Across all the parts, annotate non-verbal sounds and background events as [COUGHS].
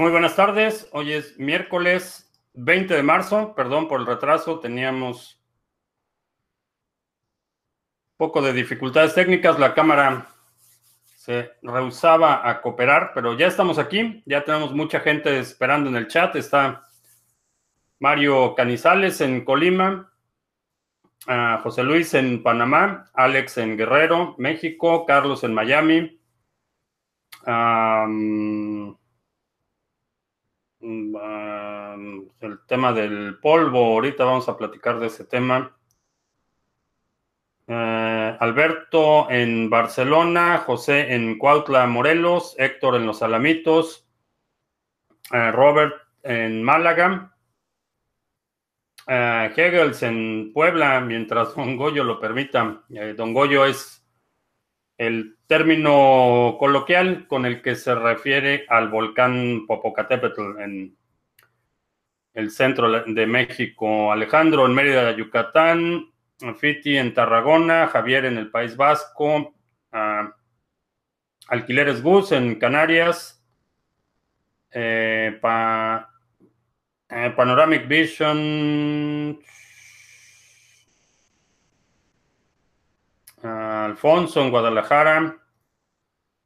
Muy buenas tardes. Hoy es miércoles 20 de marzo. Perdón por el retraso. Teníamos un poco de dificultades técnicas. La cámara se rehusaba a cooperar, pero ya estamos aquí. Ya tenemos mucha gente esperando en el chat. Está Mario Canizales en Colima, José Luis en Panamá, Alex en Guerrero, México, Carlos en Miami. Mm, el tema del polvo, ahorita vamos a platicar de ese tema. Eh, Alberto en Barcelona, José en Cuautla, Morelos, Héctor en Los Alamitos, eh, Robert en Málaga, uh, Hegels en Puebla, mientras Don Goyo lo permita. Don Goyo es el término coloquial con el que se refiere al volcán Popocatépetl en el centro de México. Alejandro en Mérida, Yucatán, Fiti en Tarragona, Javier en el País Vasco, Alquileres Gus en Canarias, eh, eh, Panoramic Vision Alfonso en Guadalajara,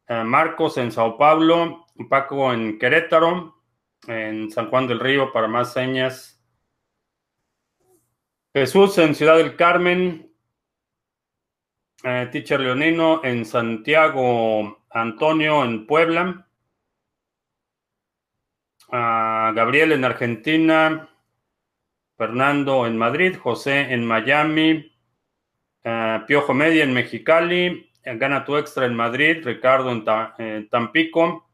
Marcos en Sao Paulo, Paco en Querétaro, en San Juan del Río para más señas. Jesús en Ciudad del Carmen, eh, Teacher Leonino en Santiago, Antonio en Puebla, Gabriel en Argentina, Fernando en Madrid, José en Miami, Ah, Piojo Media en Mexicali, Gana tu Extra en Madrid, Ricardo en eh, Tampico,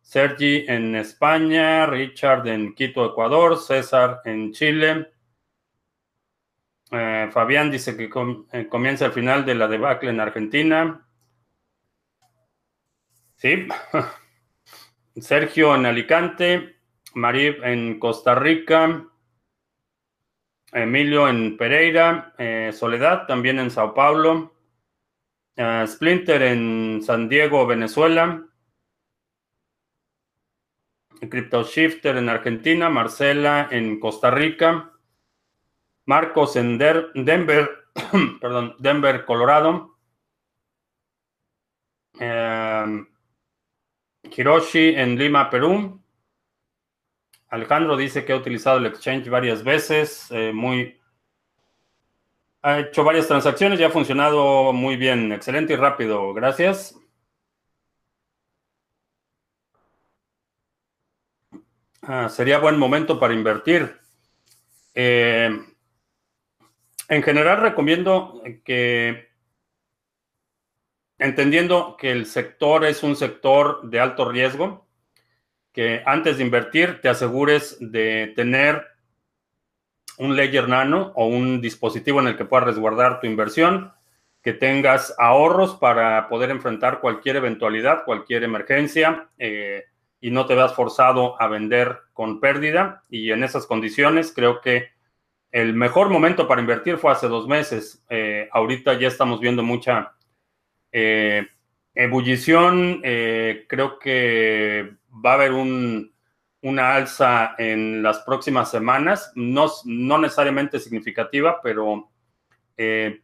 Sergi en España, Richard en Quito, Ecuador, César en Chile. Eh, Fabián dice que eh, comienza el final de la debacle en Argentina. Sí. [LAUGHS] Sergio en Alicante, Marib en Costa Rica, Emilio en Pereira, eh, Soledad también en Sao Paulo, eh, Splinter en San Diego, Venezuela, Crypto Shifter en Argentina, Marcela en Costa Rica, Marcos en Denver, [CLEARS THROAT] perdón, Denver, Colorado, eh, Hiroshi en Lima, Perú, Alejandro dice que ha utilizado el exchange varias veces, eh, muy, ha hecho varias transacciones y ha funcionado muy bien, excelente y rápido, gracias. Ah, sería buen momento para invertir. Eh, en general recomiendo que, entendiendo que el sector es un sector de alto riesgo, que antes de invertir te asegures de tener un Ledger Nano o un dispositivo en el que puedas resguardar tu inversión, que tengas ahorros para poder enfrentar cualquier eventualidad, cualquier emergencia eh, y no te veas forzado a vender con pérdida. Y en esas condiciones creo que el mejor momento para invertir fue hace dos meses. Eh, ahorita ya estamos viendo mucha eh, ebullición. creo que va a haber un, una alza en las próximas semanas, no, no necesariamente significativa, pero eh,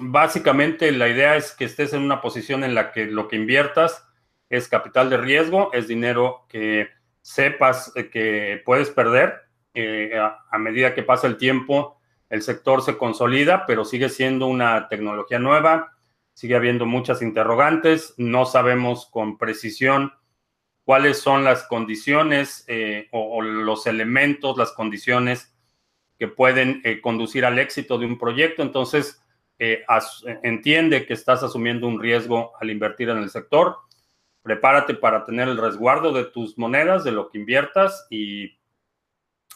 básicamente la idea es que estés en una posición en la que lo que inviertas es capital de riesgo, es dinero que sepas que puedes perder. Eh, a, medida que pasa el tiempo, el sector se consolida, pero sigue siendo una tecnología nueva, sigue habiendo muchas interrogantes, no sabemos con precisión cuáles son las condiciones eh, o, los elementos, las condiciones que pueden eh, conducir al éxito de un proyecto. Entonces, eh, entiende que estás asumiendo un riesgo al invertir en el sector. Prepárate para tener el resguardo de tus monedas, de lo que inviertas y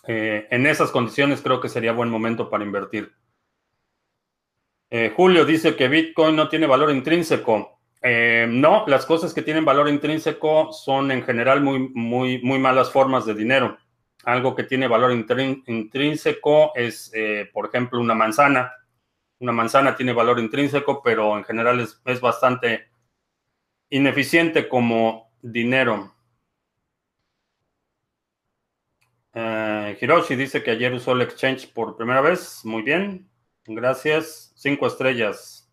en esas condiciones creo que sería buen momento para invertir. Julio dice que Bitcoin no tiene valor intrínseco. Eh, no, las cosas que tienen valor intrínseco son en general muy, muy, muy malas formas de dinero. Algo que tiene valor intrínseco es, eh, por ejemplo, una manzana. Una manzana tiene valor intrínseco, pero en general es, es bastante ineficiente como dinero. Hiroshi dice que ayer usó el exchange por primera vez. Muy bien. Gracias. Cinco estrellas.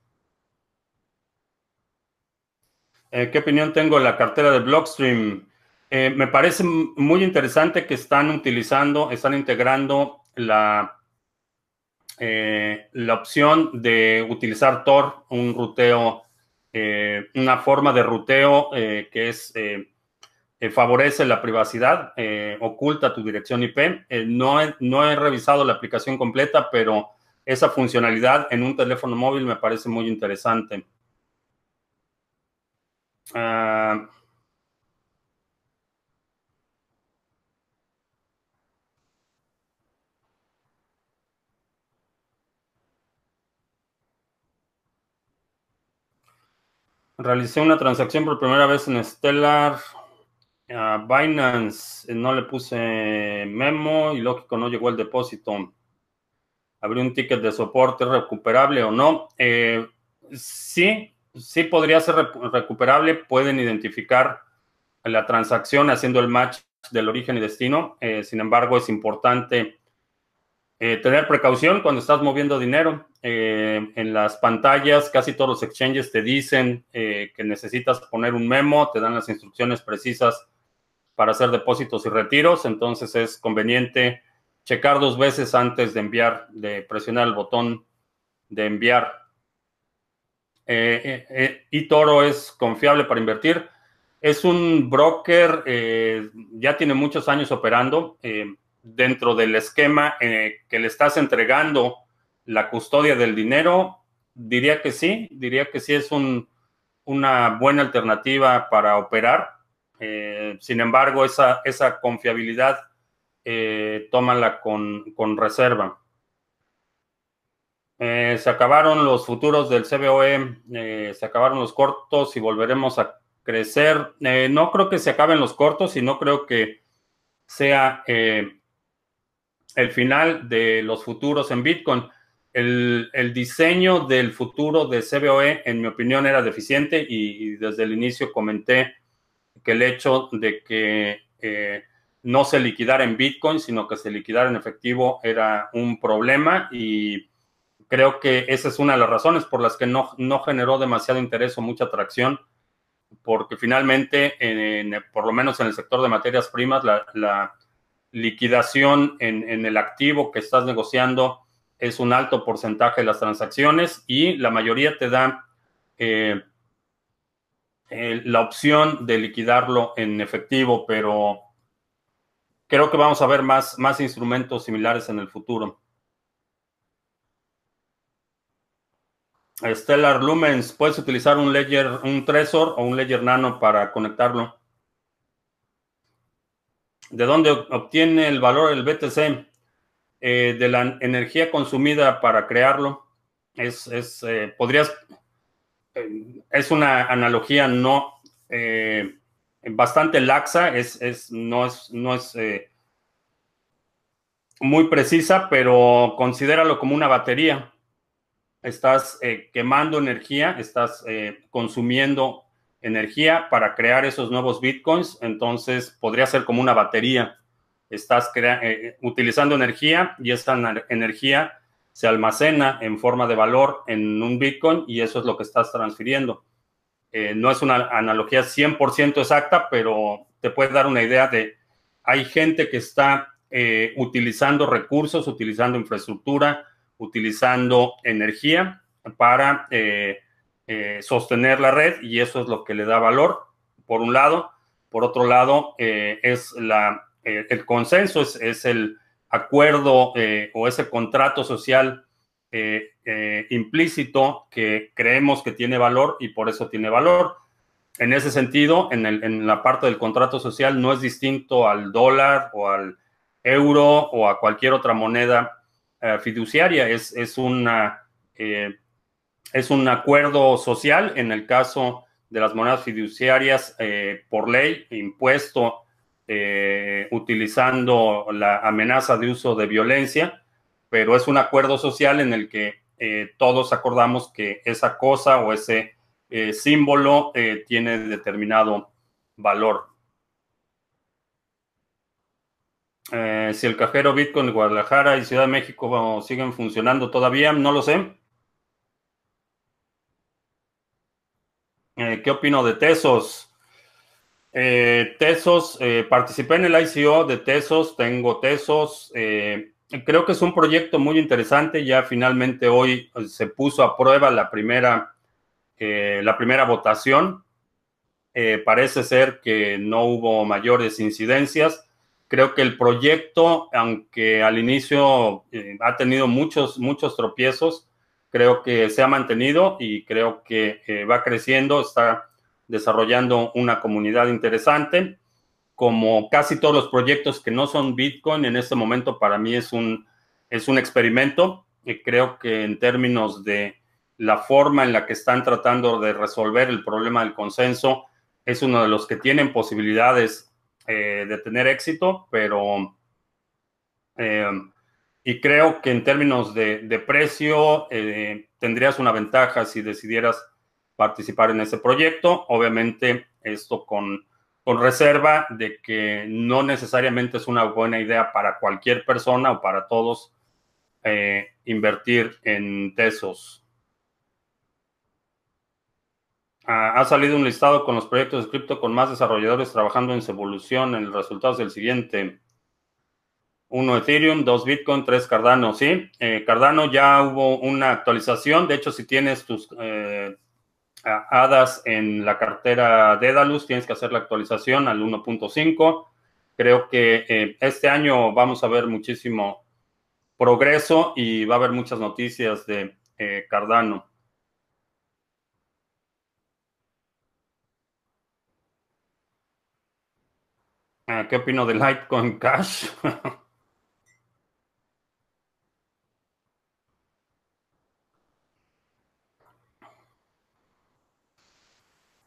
¿Qué opinión tengo de la cartera de Blockstream? me parece muy interesante que están utilizando, están integrando la eh, la opción de utilizar Tor, un ruteo, eh, una forma de ruteo eh, que es favorece la privacidad, oculta tu dirección IP. no, he, no he revisado la aplicación completa, pero esa funcionalidad en un teléfono móvil me parece muy interesante. Ah, Realicé una transacción por primera vez en Stellar. Binance no le puse memo y lógico no llegó el depósito. Abrí un ticket de soporte recuperable o no. Eh, sí, sí podría ser recuperable. Pueden identificar la transacción haciendo el match del origen y destino. Eh, sin embargo, es importante eh, tener precaución cuando estás moviendo dinero. Eh, en las pantallas, casi todos los exchanges te dicen que necesitas poner un memo, te dan las instrucciones precisas para hacer depósitos y retiros. Entonces es conveniente checar dos veces antes de enviar, de presionar el botón de enviar. Y Toro es confiable para invertir. Es un broker, ya tiene muchos años operando dentro del esquema eh, que le estás entregando la custodia del dinero, diría que sí, diría que sí es una buena alternativa para operar. Eh, sin embargo, esa, confiabilidad, eh, tómala con reserva. Se acabaron los futuros del CBOE, se acabaron los cortos y volveremos a crecer. no creo que se acaben los cortos y no creo que sea el final de los futuros en Bitcoin. El, diseño del futuro de CBOE, en mi opinión, era deficiente y, desde el inicio comenté que el hecho de que eh, no se liquidara en Bitcoin, sino que se liquidara en efectivo era un problema y creo que esa es una de las razones por las que no, no generó demasiado interés o mucha atracción, porque finalmente, por lo menos en el sector de materias primas, la liquidación en, el activo que estás negociando es un alto porcentaje de las transacciones y la mayoría te da eh, la opción de liquidarlo en efectivo, pero creo que vamos a ver más, más instrumentos similares en el futuro. Stellar Lumens, puedes utilizar un Ledger, un Trezor o un Ledger Nano para conectarlo. ¿De dónde obtiene el valor el BTC? Eh, de la energía consumida para crearlo. Es, es eh, podrías, eh, es una analogía no bastante laxa, es, es, no es, no es muy precisa, pero considéralo como una batería. Estás quemando energía, estás consumiendo energía para crear esos nuevos bitcoins, entonces podría ser como una batería. Estás eh, utilizando energía y esta energía se almacena en forma de valor en un bitcoin y eso es lo que estás transfiriendo. Eh, no es una analogía 100% exacta, pero te puede dar una idea de, hay gente que está eh, utilizando recursos, utilizando infraestructura, utilizando energía para eh, sostener la red y eso es lo que le da valor, por un lado. Por otro lado, eh, es la, eh, el consenso, es, el acuerdo o ese contrato social implícito que creemos que tiene valor y por eso tiene valor. En ese sentido, en, el, en la parte del contrato social no es distinto al dólar o al euro o a cualquier otra moneda fiduciaria, es, es una es un acuerdo social en el caso de las monedas fiduciarias eh, por ley, impuesto eh, utilizando la amenaza de uso de violencia, pero es un acuerdo social en el que eh, todos acordamos que esa cosa o ese símbolo tiene determinado valor. Eh, si el cajero Bitcoin de Guadalajara y Ciudad de México siguen funcionando todavía, no lo sé. Eh, ¿Qué opino de Tesos? Eh, Tesos, participé en el ICO de Tesos, tengo Tesos. creo que es un proyecto muy interesante. Ya finalmente hoy se puso a prueba la primera, la primera votación. parece ser que no hubo mayores incidencias Creo que el proyecto, aunque al inicio eh, ha tenido muchos, muchos tropiezos, creo que se ha mantenido y creo que eh, va creciendo, está desarrollando una comunidad interesante. Como casi todos los proyectos que no son Bitcoin, en este momento para mí es un, es un experimento. Y creo que en términos de la forma en la que están tratando de resolver el problema del consenso, es uno de los que tienen posibilidades eh, de tener éxito, pero eh, y creo que en términos de, precio eh, tendrías una ventaja si decidieras participar en ese proyecto. Obviamente esto con, con reserva de que no necesariamente es una buena idea para cualquier persona o para todos invertir en Tesos. Ha salido un listado con los proyectos de cripto con más desarrolladores trabajando en su evolución. El resultado es el siguiente. Uno Ethereum, dos Bitcoin, tres Cardano. Sí, eh, Cardano ya hubo una actualización. De hecho, si tienes tus eh, hadas en la cartera Dedalus, tienes que hacer la actualización al 1.5. Creo que eh, este año vamos a ver muchísimo progreso y va a haber muchas noticias de Cardano. ¿Qué opino de Litecoin Cash? [LAUGHS]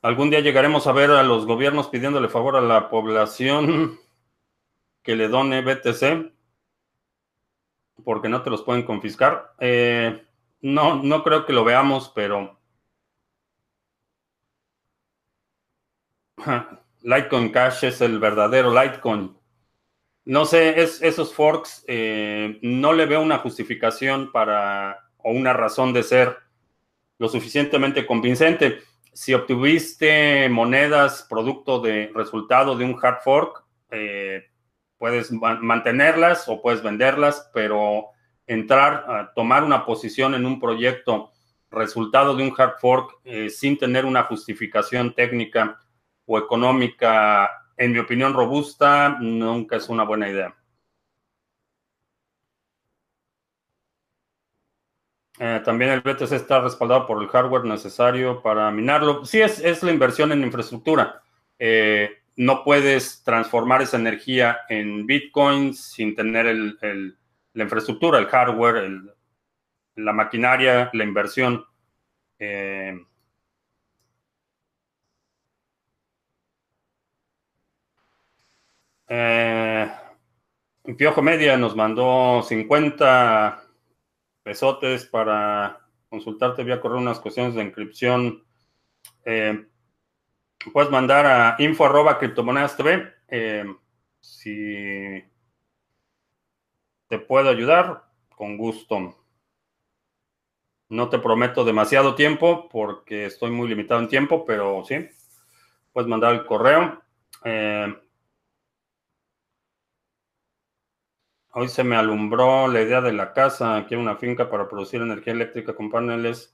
Algún día llegaremos a ver a los gobiernos pidiéndole favor a la población que le done BTC porque no te los pueden confiscar. Eh, no, no creo que lo veamos, pero [LAUGHS] Litecoin Cash es el verdadero Litecoin. No sé, es, esos forks eh, no le veo una justificación para o una razón de ser lo suficientemente convincente. Si obtuviste monedas producto de resultado de un hard fork, eh, puedes mantenerlas o puedes venderlas, pero entrar a tomar una posición en un proyecto resultado de un hard fork eh, sin tener una justificación técnica o económica, en mi opinión, robusta, nunca es una buena idea. Eh, también el BTC está respaldado por el hardware necesario para minarlo. Sí, es, es la inversión en infraestructura. Eh, no puedes transformar esa energía en Bitcoin sin tener el, la infraestructura, el hardware, la maquinaria, la inversión. Eh, Eh, Piojo Media nos mandó 50 pesotes para consultarte vía correo unas cuestiones de inscripción. Eh, puedes mandar a info arroba criptomonedas TV. Eh, si te puedo ayudar, con gusto. No te prometo demasiado tiempo porque estoy muy limitado en tiempo, pero sí, puedes mandar el correo. Eh, Hoy se me alumbró la idea de la casa. Quiero una finca para producir energía eléctrica con paneles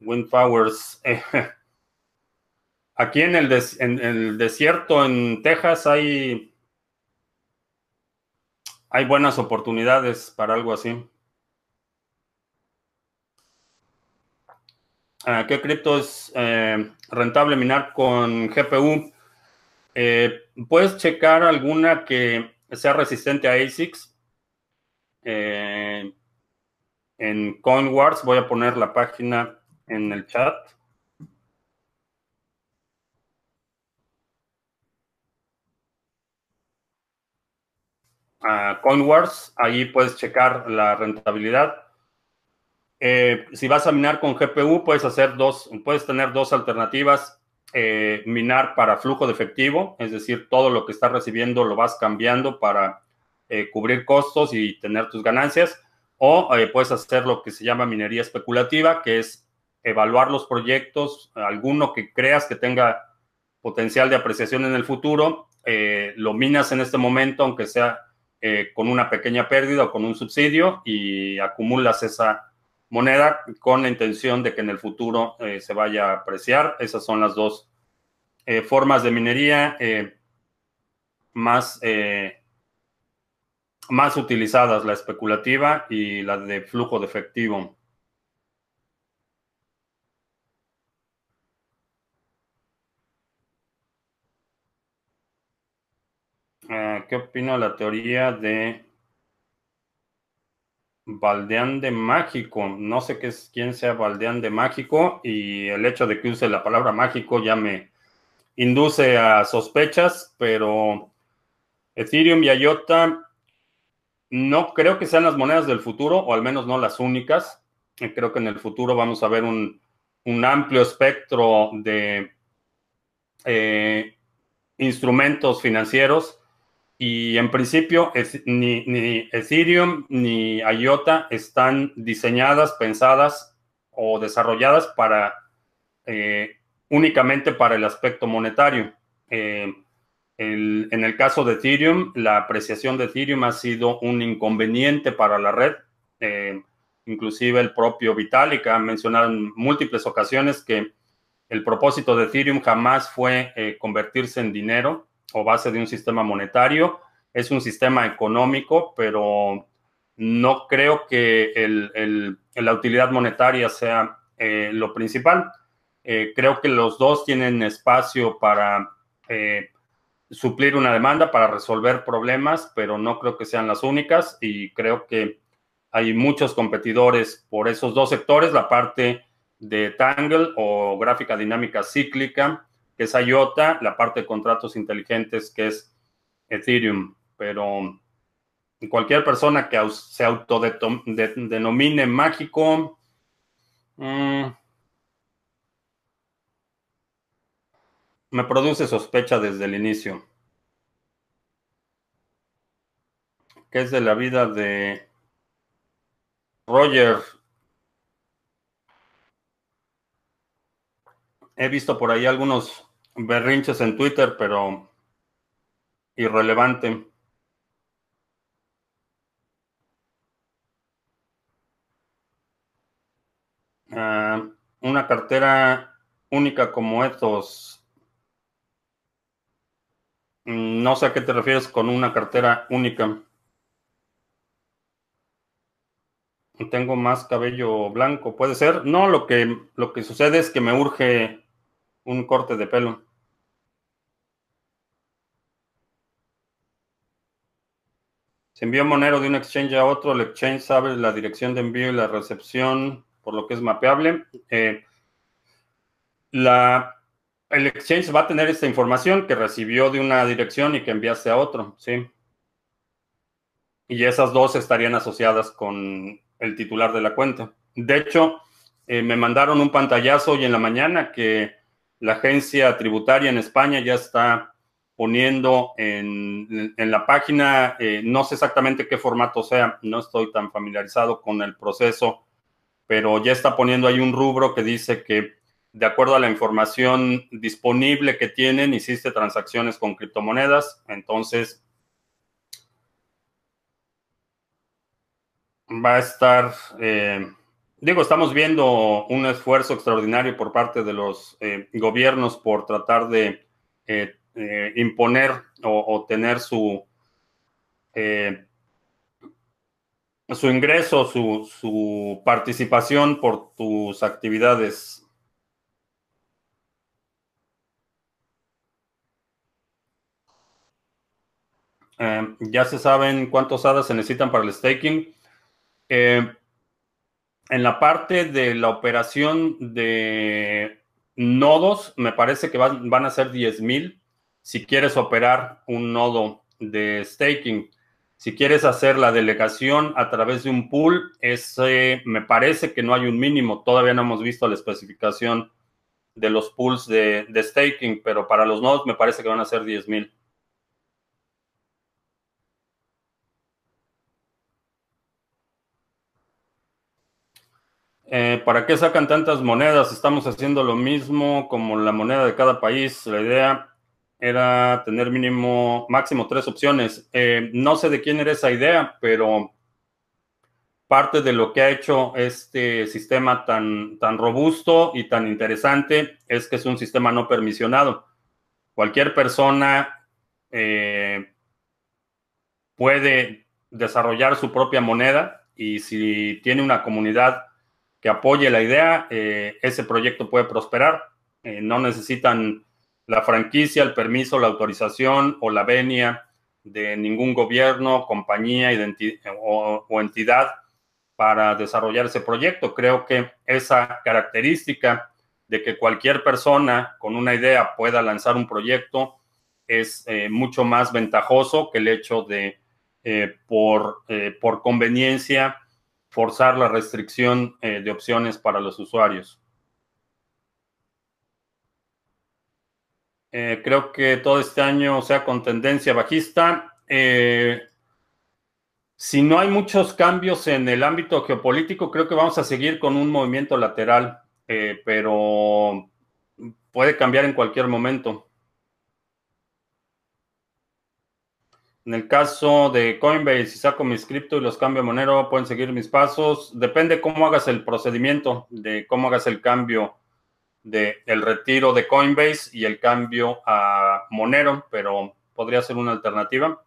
wind powers. [LAUGHS] aquí en el, en el, desierto, en Texas, hay, hay buenas oportunidades para algo así. Ah, ¿Qué cripto es eh, rentable minar con GPU? Eh, puedes checar alguna que sea resistente a ASICs. Eh, en CoinWars voy a poner la página en el chat. Uh, CoinWars, ahí puedes checar la rentabilidad. Eh, si vas a minar con GPU, puedes hacer dos, puedes tener dos alternativas. Eh, minar para flujo de efectivo, es decir, todo lo que estás recibiendo lo vas cambiando para eh, cubrir costos y tener tus ganancias, o eh, puedes hacer lo que se llama minería especulativa, que es evaluar los proyectos, alguno que creas que tenga potencial de apreciación en el futuro, lo minas en este momento, aunque sea con una pequeña pérdida o con un subsidio, y acumulas esa moneda con la intención de que en el futuro se vaya a apreciar. Esas son las dos formas de minería más más utilizadas, la especulativa y la de flujo de efectivo. Eh, ¿Qué opino de la teoría de Valdeán de Mágico? No sé qué es, quién sea Valdeán de Mágico y el hecho de que use la palabra mágico ya me induce a sospechas, pero Ethereum y IOTA no creo que sean las monedas del futuro, o al menos no las únicas. Creo que en el futuro vamos a ver un, amplio espectro de eh, instrumentos financieros y en principio ni, Ethereum ni IOTA están diseñadas, pensadas o desarrolladas para eh, únicamente para el aspecto monetario en el caso de Ethereum, la apreciación de Ethereum ha sido un inconveniente para la red. Eh, inclusive el propio Vitalik ha mencionado en múltiples ocasiones que el propósito de Ethereum jamás fue eh, convertirse en dinero o base de un sistema monetario. Es un sistema económico, pero no creo que la utilidad monetaria sea eh, lo principal. creo que los dos tienen espacio para suplir una demanda para resolver problemas, pero no creo que sean las únicas y creo que hay muchos competidores por esos dos sectores, la parte de Tangle o gráfica dinámica cíclica, que es IOTA, la parte de contratos inteligentes, que es Ethereum, pero cualquier persona que se autodenomine mágico, mm, Me produce sospecha desde el inicio. ¿Qué es de la vida de Roger? He visto por ahí algunos berrinches en Twitter, pero irrelevante. Ah, una cartera única como estos Mm, no sé a qué te refieres con una cartera única. Tengo más cabello blanco, ¿puede ser? No, lo que, lo que sucede es que me urge un corte de pelo. Se envía Monero de un exchange a otro, el exchange sabe la dirección de envío y la recepción, por lo que es mapeable. Eh, la, el exchange va a tener esta información que recibió de una dirección y que enviaste a otro, ¿sí? Y esas dos estarían asociadas con el titular de la cuenta. De hecho, eh, me mandaron un pantallazo hoy en la mañana que la agencia tributaria en España ya está poniendo en, la página, eh, no sé exactamente qué formato sea, no estoy tan familiarizado con el proceso, pero ya está poniendo ahí un rubro que dice que de acuerdo a la información disponible que tienen, hiciste transacciones con criptomonedas, entonces va a estar, eh, digo, estamos viendo un esfuerzo extraordinario por parte de los eh, gobiernos por tratar de imponer o, tener su, su ingreso, su, su participación por tus actividades Eh, ya se saben cuántos hadas se necesitan para el staking. Eh, en la parte de la operación de nodos, me parece que van, a ser 10,000 si quieres operar un nodo de staking. Si quieres hacer la delegación a través de un pool, ese, me parece que no hay un mínimo. Todavía no hemos visto la especificación de los pools de, staking, pero para los nodos me parece que van a ser 10 mil. Eh, ¿Para qué sacan tantas monedas? Estamos haciendo lo mismo como la moneda de cada país. La idea era tener mínimo, máximo tres opciones. Eh, no sé de quién era esa idea, pero parte de lo que ha hecho este sistema tan, tan robusto y tan interesante es que es un sistema no permisionado. Cualquier persona eh, puede desarrollar su propia moneda y si tiene una comunidad que apoye la idea, eh, ese proyecto puede prosperar. No necesitan la franquicia, el permiso, la autorización o la venia de ningún gobierno, compañía o, entidad para desarrollar ese proyecto. Creo que esa característica de que cualquier persona con una idea pueda lanzar un proyecto es eh, mucho más ventajoso que el hecho de, por, por conveniencia, forzar la restricción eh, de opciones para los usuarios. Eh, creo que todo este año sea con tendencia bajista. Eh, si no hay muchos cambios en el ámbito geopolítico, creo que vamos a seguir con un movimiento lateral, pero puede cambiar en cualquier momento. En el caso de Coinbase, si saco mis cripto y los cambio a Monero, pueden seguir mis pasos. Depende cómo hagas el procedimiento, de cómo hagas el cambio del el retiro de Coinbase y el cambio a Monero, pero podría ser una alternativa.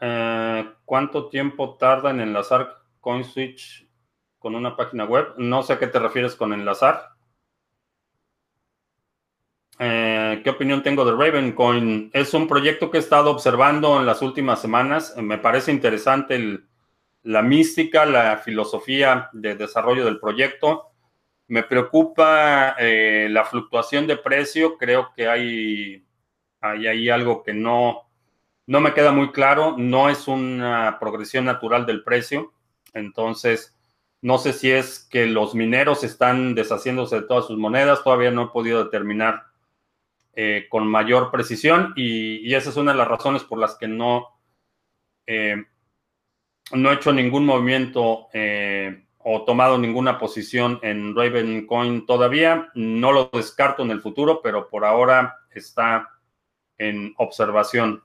Eh, ¿Cuánto tiempo tarda en enlazar CoinSwitch con una página web? No sé a qué te refieres con enlazar. Eh, ¿Qué opinión tengo de Ravencoin? Es un proyecto que he estado observando en las últimas semanas. Me parece interesante la mística, la filosofía de desarrollo del proyecto. Me preocupa eh, la fluctuación de precio. Creo que hay, hay ahí algo que no, no me queda muy claro. No es una progresión natural del precio. Entonces, no sé si es que los mineros están deshaciéndose de todas sus monedas. Todavía no he podido determinar eh, con mayor precisión y, esa es una de las razones por las que no, eh, no he hecho ningún movimiento eh, o tomado ninguna posición en Ravencoin todavía. No lo descarto en el futuro, pero por ahora está en observación.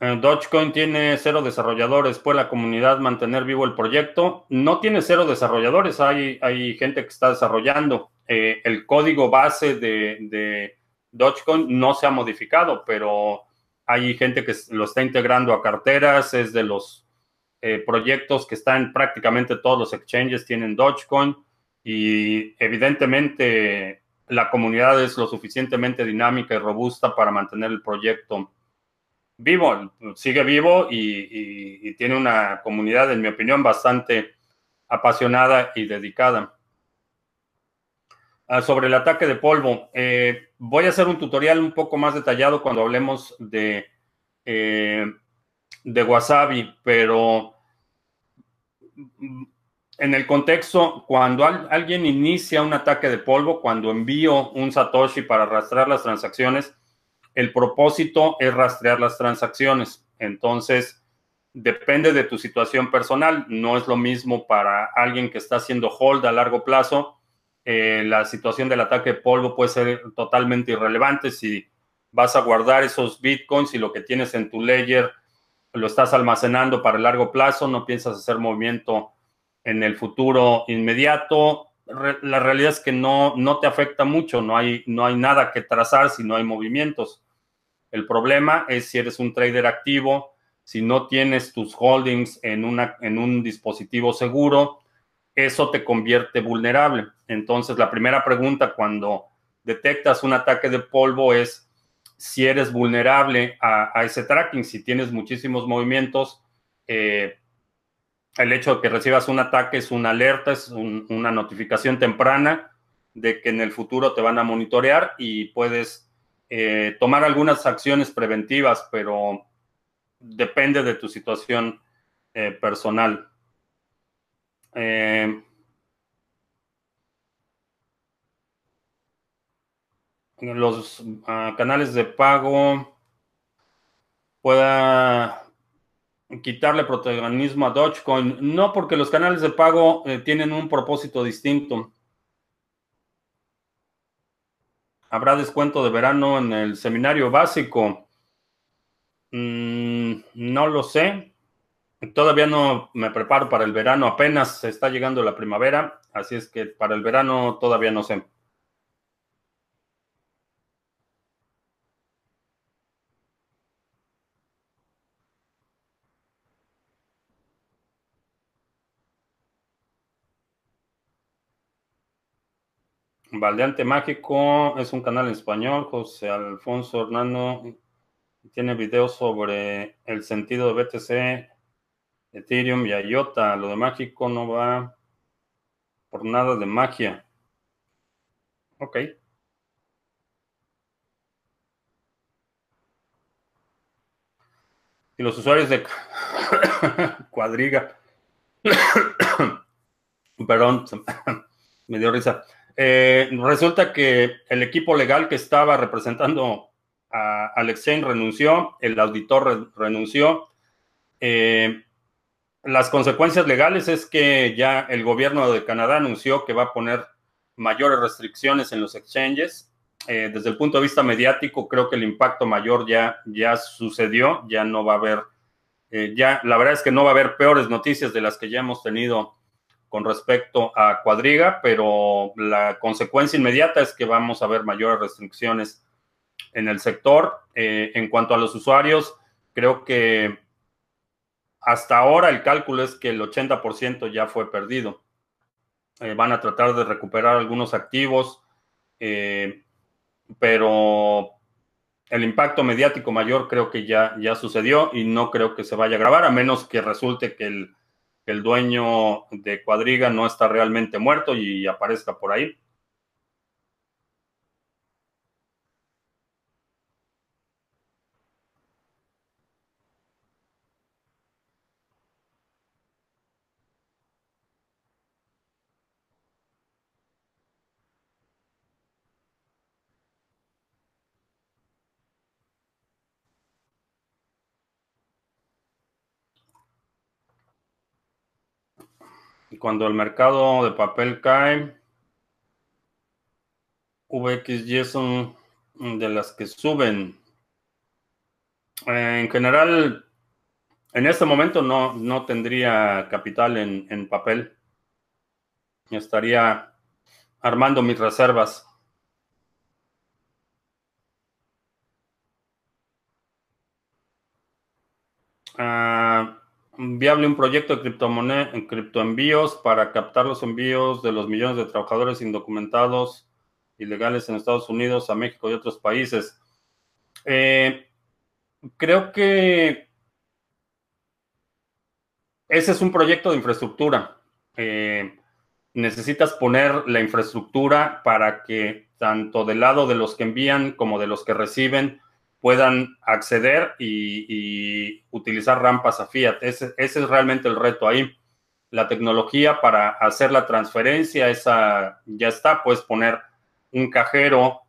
Dogecoin tiene cero desarrolladores. ¿Puede la comunidad mantener vivo el proyecto? No tiene cero desarrolladores. Hay, hay gente que está desarrollando. Eh, el código base de, Dogecoin no se ha modificado, pero hay gente que lo está integrando a carteras. Es de los eh, proyectos que están prácticamente todos los exchanges tienen Dogecoin. Y evidentemente la comunidad es lo suficientemente dinámica y robusta para mantener el proyecto vivo, sigue vivo y, tiene una comunidad, en mi opinión, bastante apasionada y dedicada. Ah, sobre el ataque de polvo, eh, voy a hacer un tutorial un poco más detallado cuando hablemos de, eh, de Wasabi, pero en el contexto, cuando alguien inicia un ataque de polvo, cuando envío un Satoshi para arrastrar las transacciones, el propósito es rastrear las transacciones. Entonces, depende de tu situación personal. No es lo mismo para alguien que está haciendo hold a largo plazo. Eh, la situación del ataque de polvo puede ser totalmente irrelevante si vas a guardar esos bitcoins y lo que tienes en tu ledger lo estás almacenando para el largo plazo, no piensas hacer movimiento en el futuro inmediato. la realidad es que no, no te afecta mucho, no hay, no hay nada que trazar si no hay movimientos. El problema es si eres un trader activo, si no tienes tus holdings en, una, en un dispositivo seguro, eso te convierte vulnerable. Entonces, la primera pregunta cuando detectas un ataque de polvo es si eres vulnerable a, ese tracking, si tienes muchísimos movimientos. Eh, el hecho de que recibas un ataque es una alerta, es una notificación temprana de que en el futuro te van a monitorear y puedes eh, tomar algunas acciones preventivas, pero depende de tu situación eh, personal. Eh, los ah, canales de pago pueda quitarle protagonismo a Dogecoin. No, porque los canales de pago eh, tienen un propósito distinto. ¿Habrá descuento de verano en el seminario básico? Mm, no lo sé. Todavía no me preparo para el verano, apenas está llegando la primavera, así es que para el verano todavía no sé. Baldeante Mágico es un canal en español. José Alfonso Hernando tiene videos sobre el sentido de BTC, Ethereum y IOTA. Lo de mágico no va por nada de magia. Ok. Y los usuarios de [COUGHS] cuadriga. [COUGHS] Perdón, [COUGHS] me dio risa. Eh, resulta que el equipo legal que estaba representando a, al exchange renunció, el auditor renunció. Eh, las consecuencias legales es que ya el gobierno de Canadá anunció que va a poner mayores restricciones en los exchanges. Eh, desde el punto de vista mediático, creo que el impacto mayor ya, ya sucedió, ya no va a haber, ya la verdad es que no va a haber peores noticias de las que ya hemos tenido con respecto a Cuadriga, pero la consecuencia inmediata es que vamos a ver mayores restricciones en el sector. Eh, en cuanto a los usuarios, creo que hasta ahora el cálculo es que el 80% ya fue perdido. Eh, van a tratar de recuperar algunos activos, eh, pero el impacto mediático mayor creo que ya, ya sucedió y no creo que se vaya a grabar, a menos que resulte que el el dueño de Cuadriga no está realmente muerto y aparezca por ahí. Cuando el mercado de papel cae, VXY son de las que suben. en general, en este momento no, no tendría capital en, en papel. Estaría armando mis reservas. Ah, viable un proyecto de criptomoneda, criptoenvíos para captar los envíos de los millones de trabajadores indocumentados ilegales en Estados Unidos, a México y otros países. Eh, creo que ese es un proyecto de infraestructura. Eh, necesitas poner la infraestructura para que tanto del lado de los que envían como de los que reciben puedan acceder y, utilizar rampas a Fiat. Ese, es realmente el reto ahí. La tecnología para hacer la transferencia, esa ya está. Puedes poner un cajero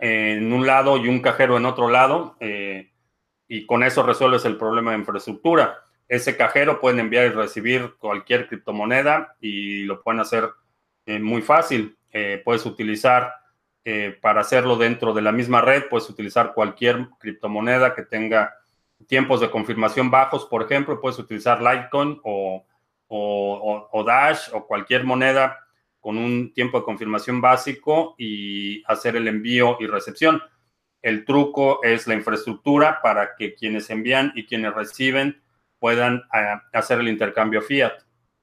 en un lado y un cajero en otro lado eh, y con eso resuelves el problema de infraestructura. Ese cajero pueden enviar y recibir cualquier criptomoneda y lo pueden hacer eh, muy fácil. Eh, puedes utilizar eh, para hacerlo dentro de la misma red, puedes utilizar cualquier criptomoneda que tenga tiempos de confirmación bajos, por ejemplo, puedes utilizar Litecoin o, Dash o cualquier moneda con un tiempo de confirmación básico y hacer el envío y recepción. El truco es la infraestructura para que quienes envían y quienes reciben puedan eh, hacer el intercambio fiat.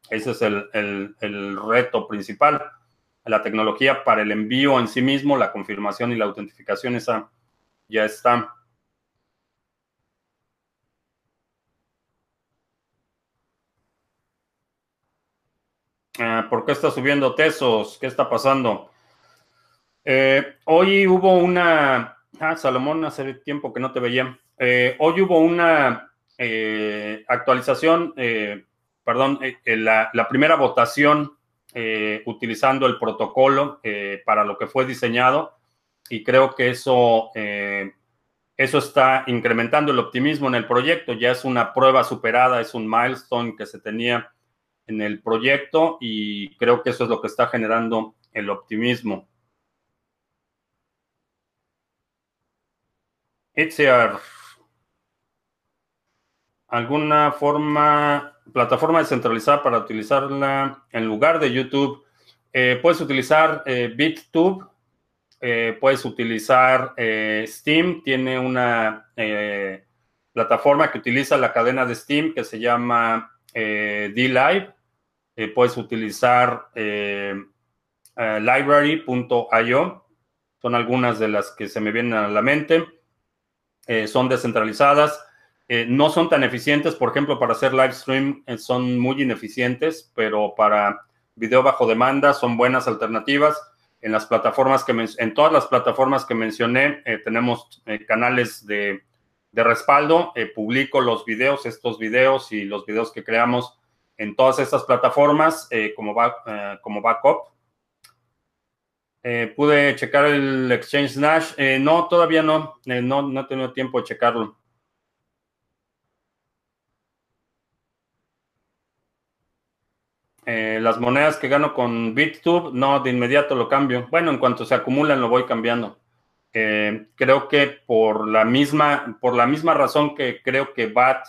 Ese es el reto principal la tecnología para el envío en sí mismo, la confirmación y la autentificación, esa ya está. Ah, ¿Por qué está subiendo Tesos? ¿Qué está pasando? Eh, hoy hubo una... Ah, Salomón, hace tiempo que no te veía. Eh, hoy hubo una eh, actualización, perdón, la, la primera votación eh, utilizando el protocolo eh, para lo que fue diseñado. y creo que eso, eso está incrementando el optimismo en el proyecto. Ya es una prueba superada, es un milestone que se tenía en el proyecto y creo que eso es lo que está generando el optimismo. Itziar, ¿alguna forma, plataforma descentralizada para utilizarla en lugar de YouTube? Eh, puedes utilizar eh, BitTube, eh, puedes utilizar Steam, tiene una plataforma que utiliza la cadena de Steam que se llama D-Live. puedes utilizar library.io, son algunas de las que se me vienen a la mente. son descentralizadas. No son tan eficientes, por ejemplo, para hacer live stream son muy ineficientes, pero para video bajo demanda son buenas alternativas. En las plataformas que en todas las plataformas que mencioné eh, tenemos eh, canales de, respaldo. Eh, publico los videos, estos videos y los videos que creamos en todas estas plataformas como, como backup. pude checar el Exchange Nash. no, todavía no. no. No he tenido tiempo de checarlo. Eh, las monedas que gano con BitTube, no, de inmediato lo cambio. Bueno, en cuanto se acumulan, lo voy cambiando. Eh, creo que por la misma, por la misma razón que creo que BAT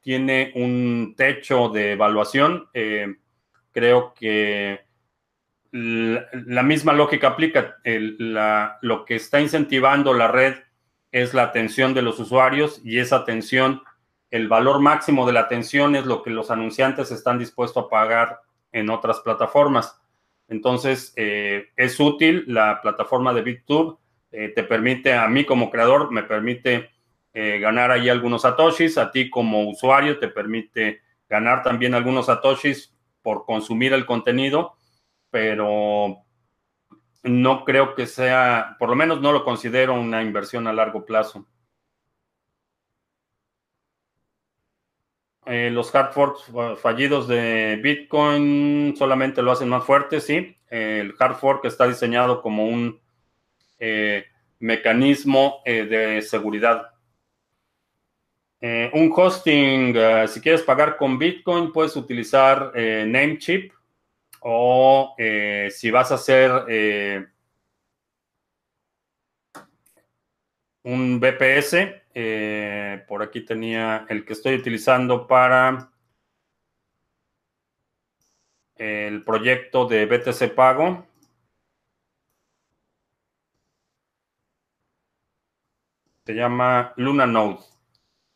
tiene un techo de evaluación, eh, creo que la, misma lógica aplica. lo que está incentivando la red es la atención de los usuarios y esa atención, el valor máximo de la atención es lo que los anunciantes están dispuestos a pagar en otras plataformas. Entonces, eh, es útil la plataforma de BitTube. Eh, te permite, a mí como creador, me permite eh, ganar ahí algunos satoshis. A ti como usuario te permite ganar también algunos satoshis por consumir el contenido, pero no creo que sea, por lo menos no lo considero una inversión a largo plazo. Eh, los hard forks fallidos de Bitcoin solamente lo hacen más fuerte, sí. el hard fork está diseñado como un eh, mecanismo eh, de seguridad. un hosting, si quieres pagar con Bitcoin, puedes utilizar Namecheap o si vas a hacer un BPS, eh, por aquí tenía el que estoy utilizando para el proyecto de BTC Pago. Se llama Luna Node.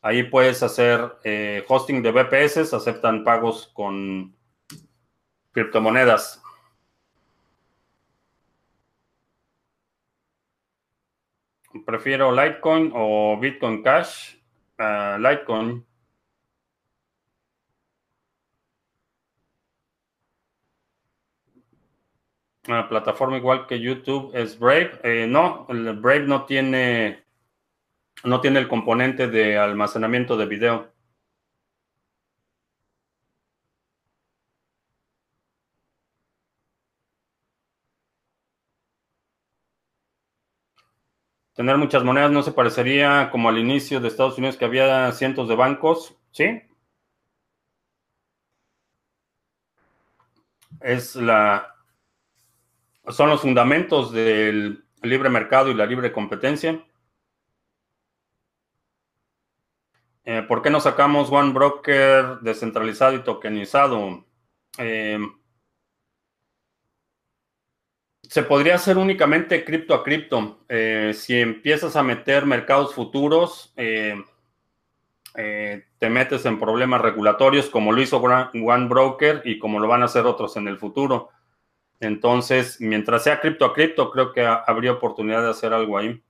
Ahí puedes hacer eh, hosting de BPS, aceptan pagos con criptomonedas. Prefiero Litecoin o Bitcoin Cash. Uh, Litecoin. Una plataforma igual que YouTube es Brave. Eh, no, el Brave no tiene, no tiene el componente de almacenamiento de video. Tener muchas monedas no se parecería como al inicio de Estados Unidos que había cientos de bancos, ¿sí? Es la son los fundamentos del libre mercado y la libre competencia. Eh, ¿Por qué no sacamos One Broker descentralizado y tokenizado? Eh, se podría hacer únicamente cripto a cripto. Eh, si empiezas a meter mercados futuros, eh, eh, te metes en problemas regulatorios como lo hizo One Broker y como lo van a hacer otros en el futuro. Entonces, mientras sea cripto a cripto, creo que habría oportunidad de hacer algo ahí.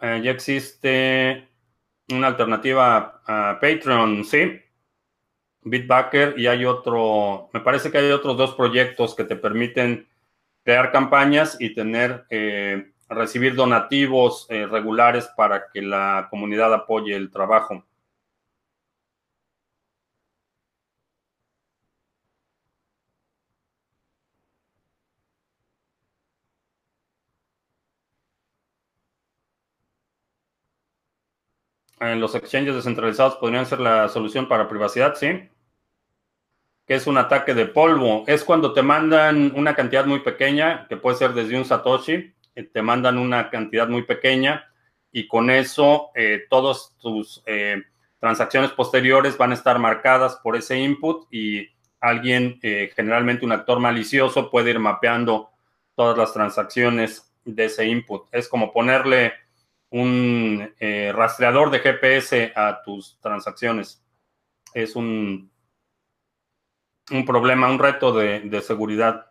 ya existe una alternativa a Patreon, sí. Bitbacker y hay otro, me parece que hay otros dos proyectos que te permiten crear campañas y tener, eh, recibir donativos eh, regulares para que la comunidad apoye el trabajo. los exchanges descentralizados podrían ser la solución para privacidad, sí. ¿Qué es un ataque de polvo? Es cuando te mandan una cantidad muy pequeña, que puede ser desde un Satoshi, eh, te mandan una cantidad muy pequeña y con eso eh, todas tus eh, transacciones posteriores van a estar marcadas por ese input y alguien, generalmente un actor malicioso, puede ir mapeando todas las transacciones de ese input. Es como ponerle un rastreador de GPS a tus transacciones. Es un un problema, un reto de, seguridad.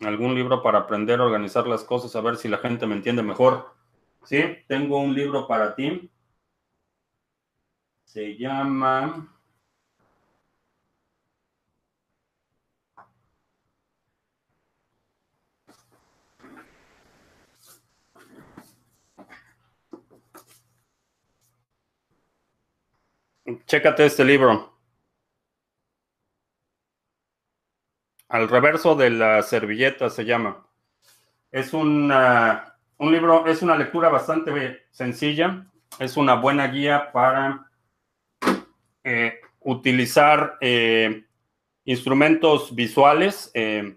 ¿Algún libro para aprender a organizar las cosas, a ver si la gente me entiende mejor? Sí, tengo un libro para ti. Se llama... Chécate este libro. Al reverso de la servilleta se llama. Es una, un libro, es una lectura bastante sencilla. Es una buena guía para eh, utilizar eh, instrumentos visuales, eh,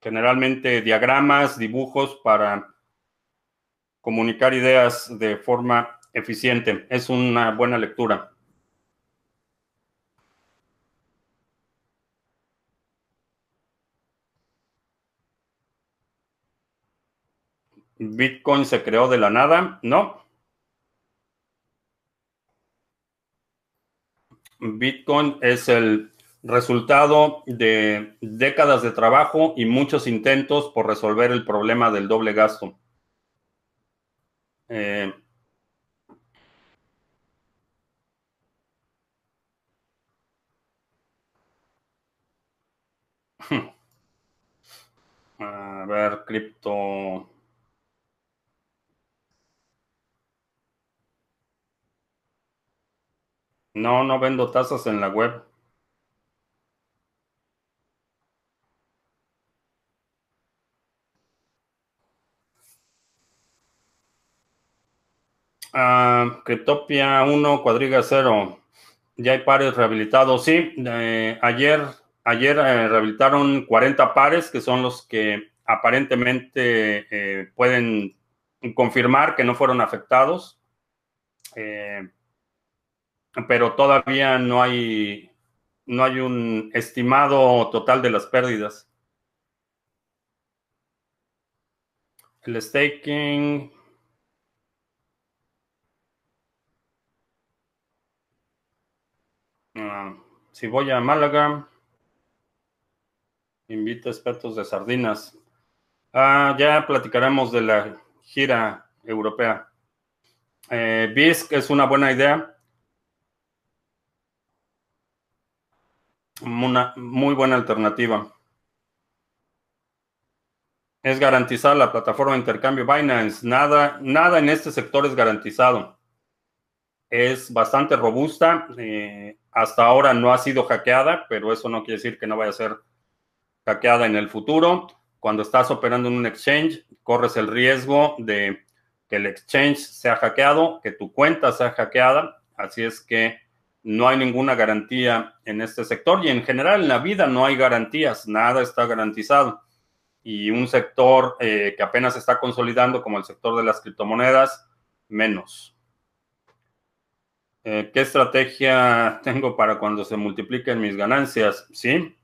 generalmente diagramas, dibujos para comunicar ideas de forma eficiente. Es una buena lectura. Bitcoin se creó de la nada, ¿no? Bitcoin es el resultado de décadas de trabajo y muchos intentos por resolver el problema del doble gasto. Eh, A ver, cripto. No, no vendo tasas en la web. Uh, Cryptopia 1, Cuadriga 0. Ya hay pares rehabilitados. Sí, ayer ayer eh, rehabilitaron 40 pares, que son los que aparentemente eh, pueden confirmar que no fueron afectados. Eh, pero todavía no hay, no hay un estimado total de las pérdidas. El staking. Ah, si voy a Málaga, Invita expertos de sardinas. Ah, ya platicaremos de la gira europea. Eh, BISC es una buena idea. Una muy buena alternativa. Es garantizada la plataforma de intercambio Binance. Nada, nada en este sector es garantizado. Es bastante robusta. Eh, hasta ahora no ha sido hackeada, pero eso no quiere decir que no vaya a ser hackeada en el futuro. Cuando estás operando en un exchange, corres el riesgo de que el exchange sea hackeado, que tu cuenta sea hackeada. Así es que no hay ninguna garantía en este sector y en general en la vida no hay garantías, nada está garantizado. Y un sector eh, que apenas está consolidando como el sector de las criptomonedas, menos. Eh, ¿Qué estrategia tengo para cuando se multipliquen mis ganancias? Sí,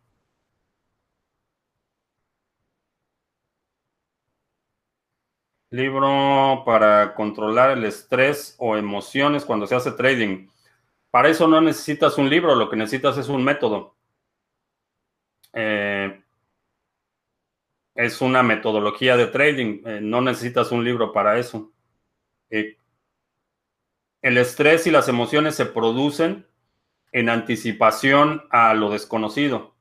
Libro para controlar el estrés o emociones cuando se hace trading. Para eso no necesitas un libro, lo que necesitas es un método. Eh, es una metodología de trading, eh, no necesitas un libro para eso. Eh, el estrés y las emociones se producen en anticipación a lo desconocido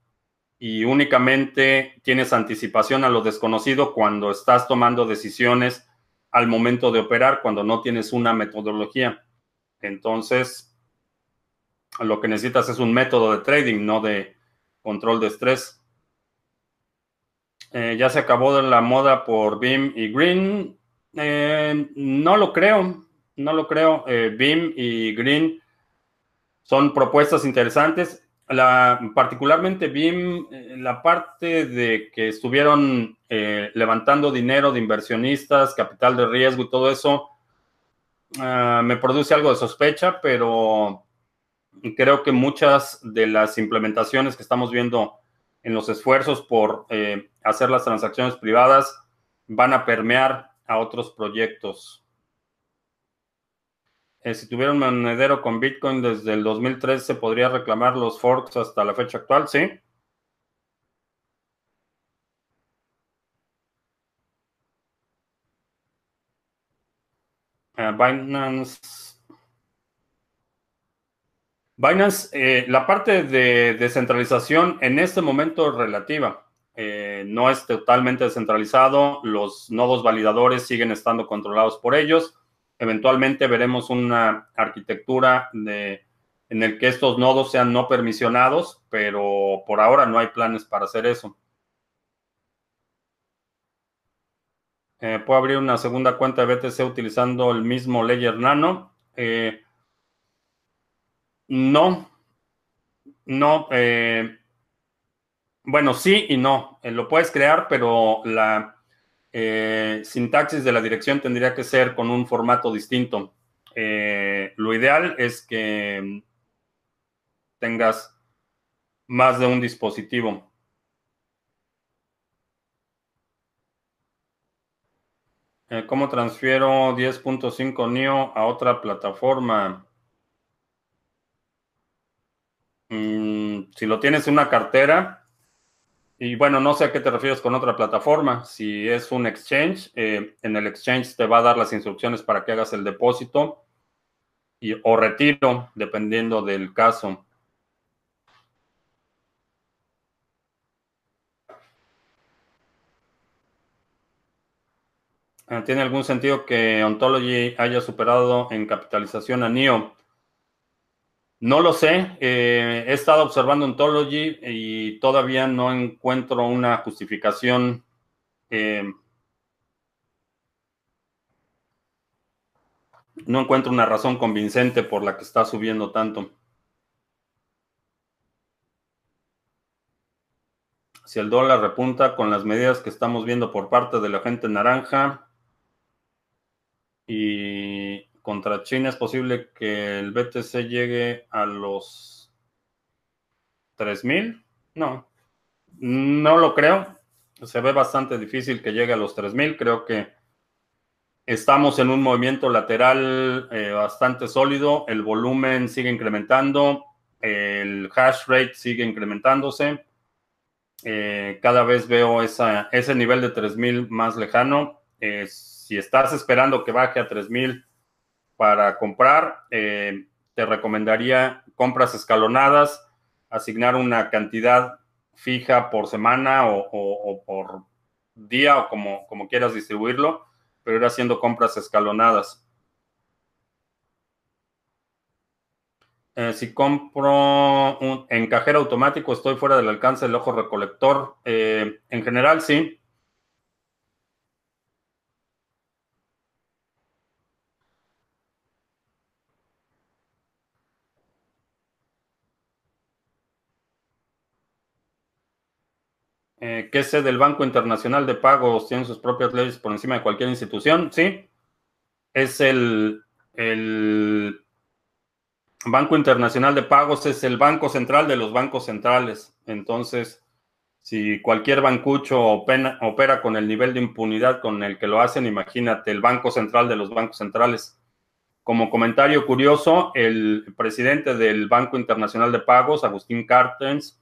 y únicamente tienes anticipación a lo desconocido cuando estás tomando decisiones al momento de operar, cuando no tienes una metodología. Entonces, lo que necesitas es un método de trading, no de control de estrés. Eh, ya se acabó de la moda por Beam y Green. Eh, no lo creo, no lo creo. Eh, Beam y Green son propuestas interesantes. La, particularmente Beam, la parte de que estuvieron levantando dinero de inversionistas, capital de riesgo y todo eso, ah, me produce algo de sospecha, pero creo que muchas de las implementaciones que estamos viendo en los esfuerzos por eh, hacer las transacciones privadas van a permear a otros proyectos. Eh, si tuviera un monedero con Bitcoin desde el 2003, ¿se podría reclamar los forks hasta la fecha actual? Sí. Uh, Binance Binance, eh, la parte de descentralización en este momento es relativa. Eh, no es totalmente descentralizado, los nodos validadores siguen estando controlados por ellos. Eventualmente veremos una arquitectura de, en el que estos nodos sean no permisionados, pero por ahora no hay planes para hacer eso. Eh, puedo abrir una segunda cuenta de BTC utilizando el mismo Ledger Nano. No, no, eh, bueno, sí y no. Eh, lo puedes crear, pero la eh, sintaxis de la dirección tendría que ser con un formato distinto. lo ideal es que tengas más de un dispositivo. ¿Cómo transfiero 10.5 NIO a otra plataforma? Mm, si lo tienes en una cartera, y bueno, no sé a qué te refieres con otra plataforma. Si es un exchange, eh, en el exchange te va a dar las instrucciones para que hagas el depósito y, o retiro, dependiendo del caso. Ah, ¿Tiene algún sentido que Ontology haya superado en capitalización a NIO? No lo sé. Eh, he estado observando Ontology y todavía no encuentro una justificación. Eh, no encuentro una razón convincente por la que está subiendo tanto. Si el dólar repunta con las medidas que estamos viendo por parte de la gente naranja y contra China es posible que el BTC llegue a los 3000. No, no lo creo. Se ve bastante difícil que llegue a los 3000. Creo que estamos en un movimiento lateral eh, bastante sólido. El volumen sigue incrementando. El hash rate sigue incrementándose. Eh, cada vez veo ese nivel de 3000 más lejano. Eh, si estás esperando que baje a 3000 para comprar, eh, te recomendaría compras escalonadas, asignar una cantidad fija por semana o, por día o como, como quieras distribuirlo, pero ir haciendo compras escalonadas. Eh, si compro un, en cajero automático, estoy fuera del alcance del ojo recolector. Eh, en general, sí. Eh, que es del Banco Internacional de Pagos, tiene sus propias leyes por encima de cualquier institución, sí. Es el, el Banco Internacional de Pagos, es el banco central de los bancos centrales. Entonces, si cualquier bancucho opera, opera con el nivel de impunidad con el que lo hacen, imagínate el Banco Central de los bancos centrales. Como comentario curioso, el presidente del Banco Internacional de Pagos, Agustín Cartens,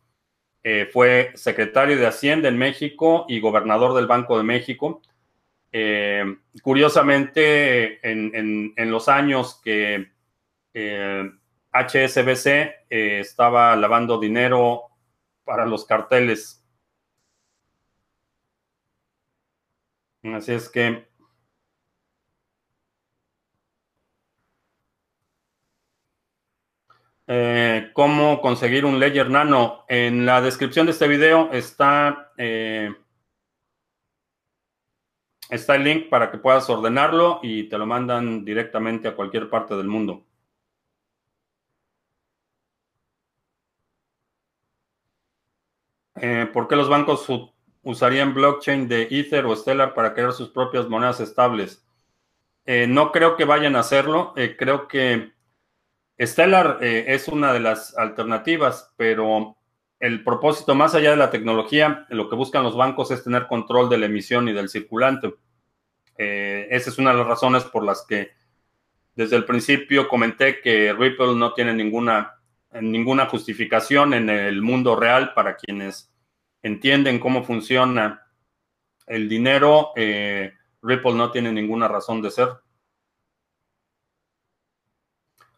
eh, fue secretario de Hacienda en México y gobernador del Banco de México. Eh, curiosamente, en, los años que HSBC eh, estaba lavando dinero para los carteles. Así es que Eh, cómo conseguir un Ledger Nano. En la descripción de este video está eh, Está el link para que puedas ordenarlo y te lo mandan directamente a cualquier parte del mundo. Eh, ¿Por qué los bancos usarían blockchain de Ether o Stellar para crear sus propias monedas estables? No creo que vayan a hacerlo. Creo que Stellar es una de las alternativas, pero el propósito más allá de la tecnología, lo que buscan los bancos es tener control de la emisión y del circulante. esa es una de las razones por las que desde el principio comenté que Ripple no tiene ninguna ninguna justificación en el mundo real para quienes entienden cómo funciona el dinero. Eh, Ripple no tiene ninguna razón de ser.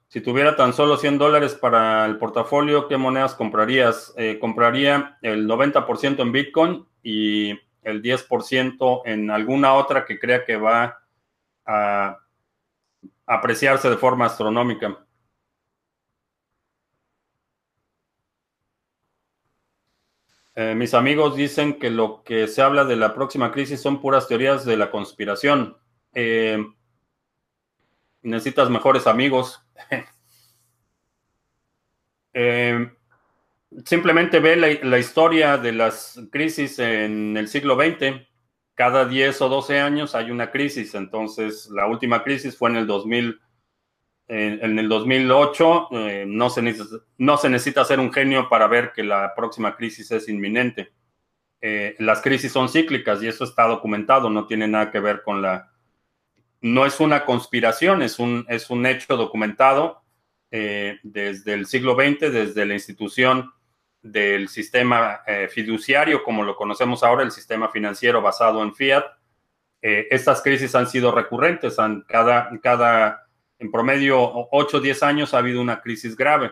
Si tuviera tan solo 100 dólares para el portafolio, ¿qué monedas comprarías? Eh, compraría el 90% en Bitcoin y el 10% en alguna otra que crea que va a apreciarse de forma astronómica. Eh, mis amigos dicen que lo que se habla de la próxima crisis son puras teorías de la conspiración. Eh, necesitas mejores amigos. [LAUGHS] Eh, simplemente ve la, historia de las crisis en el siglo XX. Cada 10 o 12 años hay una crisis. Entonces, la última crisis fue en el 2000 en el 2008 eh, no, se no se necesita ser un genio para ver que la próxima crisis es inminente. Eh, las crisis son cíclicas y eso está documentado, no tiene nada que ver con la... No es una conspiración, es un, es un hecho documentado eh, desde el siglo XX, desde la institución del sistema fiduciario, como lo conocemos ahora, el sistema financiero basado en fiat. estas crisis han sido recurrentes, han, cada, cada en promedio 8 o 10 años ha habido una crisis grave.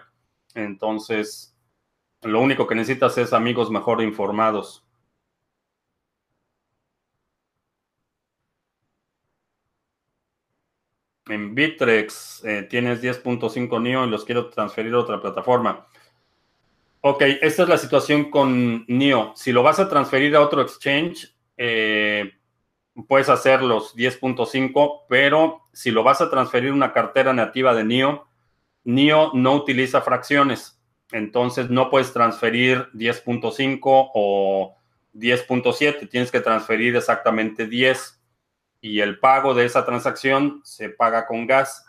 Entonces, lo único que necesitas es amigos mejor informados. En Bitrex eh, tienes 10.5 NIO y los quiero transferir a otra plataforma. Ok, esta es la situación con NIO. Si lo vas a transferir a otro exchange, eh, puedes hacer los 10.5, pero si lo vas a transferir una cartera nativa de NIO, NIO no utiliza fracciones. Entonces no puedes transferir 10.5 o 10.7, tienes que transferir exactamente 10 y el pago de esa transacción se paga con gas.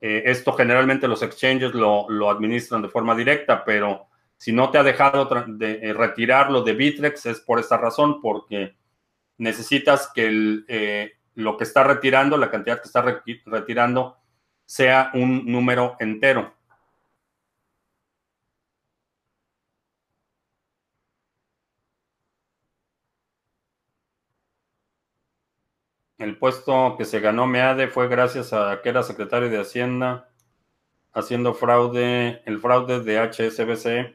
Eh, esto generalmente los exchanges lo, administran de forma directa, pero si no te ha dejado de, eh, retirarlo de Bitrex es por esta razón, porque necesitas que eh, lo que está retirando, la cantidad que está retirando, sea un número entero. El puesto que se ganó Meade fue gracias a que era secretario de Hacienda haciendo fraude, el fraude de HSBC.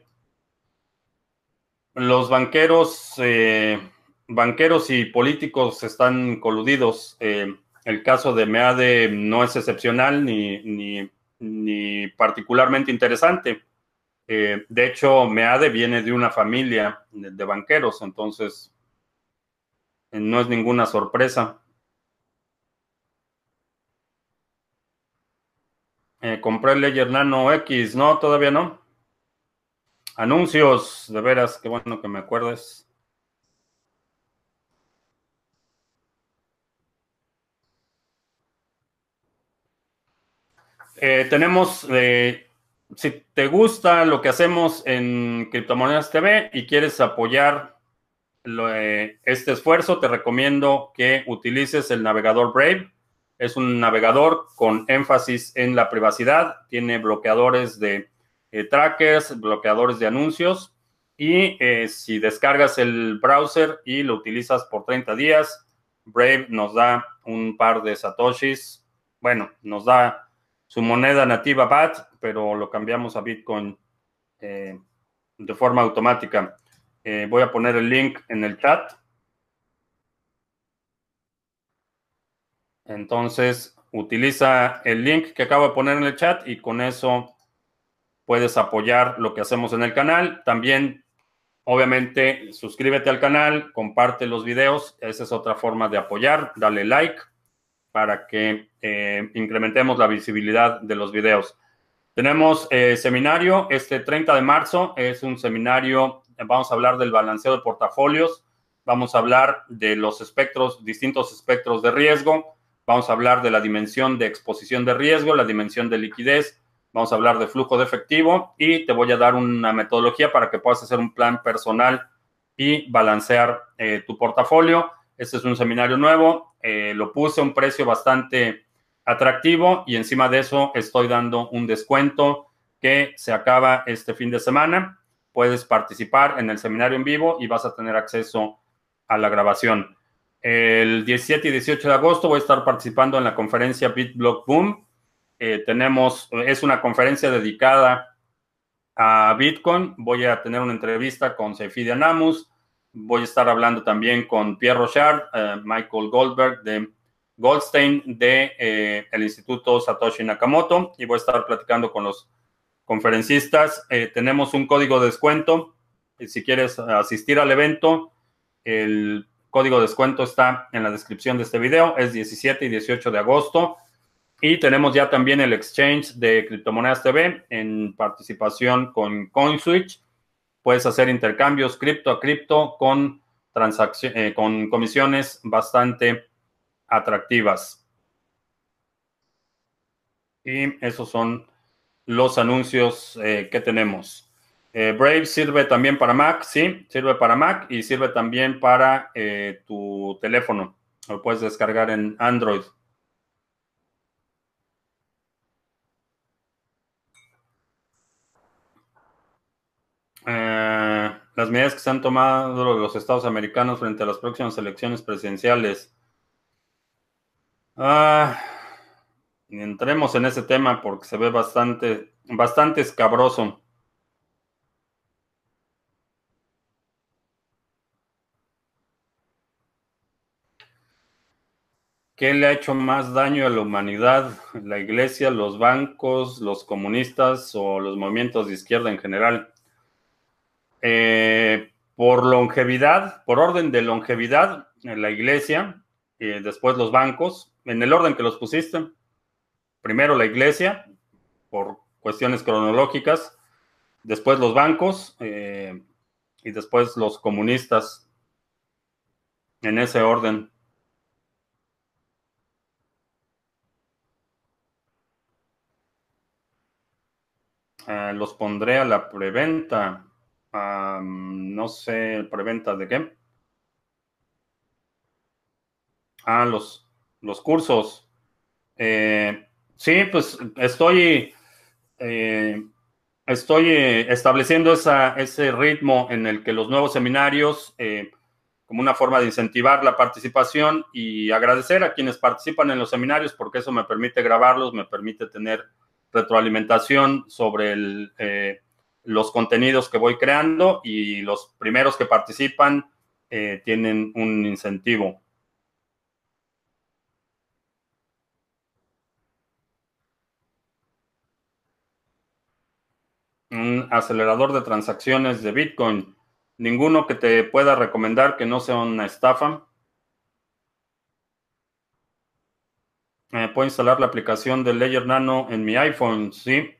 Los banqueros eh, banqueros y políticos están coludidos. Eh, el caso de Meade no es excepcional ni, ni, particularmente interesante. Eh, de hecho, Meade viene de una familia de, banqueros, entonces no es ninguna sorpresa. Compré el Ledger Nano X, no, todavía no. Anuncios, de veras, qué bueno que me acuerdes. Eh, tenemos, eh, si te gusta lo que hacemos en Criptomonedas TV y quieres apoyar eh, este esfuerzo, te recomiendo que utilices el navegador Brave. Es un navegador con énfasis en la privacidad, tiene bloqueadores de trackers, bloqueadores de anuncios y si descargas el browser y lo utilizas por 30 días, Brave nos da un par de satoshis, bueno, nos da su moneda nativa BAT, pero lo cambiamos a Bitcoin eh, de forma automática. Eh, voy a poner el link en el chat. Entonces, utiliza el link que acabo de poner en el chat y con eso puedes apoyar lo que hacemos en el canal. También Obviamente, suscríbete al canal, comparte los videos. Esa es otra forma de apoyar. Dale like para que eh, incrementemos la visibilidad de los videos. Tenemos eh, seminario este 30 de marzo. Es un seminario, vamos a hablar del balanceo de portafolios. Vamos a hablar de los espectros, distintos espectros de riesgo. Vamos a hablar de la dimensión de exposición de riesgo, la dimensión de liquidez, Vamos a hablar de flujo de efectivo y te voy a dar una metodología para que puedas hacer un plan personal y balancear eh, tu portafolio. Este es un seminario nuevo. Eh, lo puse a un precio bastante atractivo y encima de eso estoy dando un descuento que se acaba este fin de semana. Puedes participar en el seminario en vivo y vas a tener acceso a la grabación. El 17 y 18 de agosto voy a estar participando en la conferencia BitBlock Boom eh, tenemos, es una conferencia dedicada a Bitcoin. Voy a tener una entrevista con Seifi Anamus. Voy a estar hablando también con Pierre Rochard, eh, Michael Goldberg de Goldstein de eh, el Instituto Satoshi Nakamoto y voy a estar platicando con los conferencistas. tenemos un código de descuento. Si quieres asistir al evento, el código de descuento está en la descripción de este video. Es 17 y 18 de agosto. Y tenemos ya también el exchange de Criptomonedas TV en participación con CoinSwitch. Puedes hacer intercambios cripto a cripto con, eh, con comisiones bastante atractivas. Y esos son los anuncios eh, que tenemos. Eh, Brave sirve también para Mac, sí, sirve para Mac y sirve también para tu teléfono. Lo puedes descargar en Android. Eh, las medidas que se han tomado los estados americanos frente a las próximas elecciones presidenciales. Ah, entremos en ese tema porque se ve bastante, bastante escabroso. ¿Qué le ha hecho más daño a la humanidad? ¿La iglesia, los bancos, los comunistas o los movimientos de izquierda en general? Eh, por longevidad, por orden de longevidad, la iglesia, y después los bancos, en el orden que los pusiste. Primero la iglesia, por cuestiones cronológicas, después los bancos eh, y después los comunistas, en ese orden. Eh, los pondré a la preventa no sé, preventa de qué. Ah, los, los cursos. Eh, sí, pues estoy, eh, estoy eh, estableciendo ese ritmo en el que los nuevos seminarios, como una forma de incentivar la participación y agradecer a quienes participan en los seminarios, porque eso me permite grabarlos, me permite tener retroalimentación sobre el los contenidos que voy creando y los primeros que participan eh, tienen un incentivo. Un acelerador de transacciones de Bitcoin. Ninguno que te pueda recomendar que no sea una estafa. Eh, puedo instalar la aplicación de Ledger Nano en mi iPhone. Sí,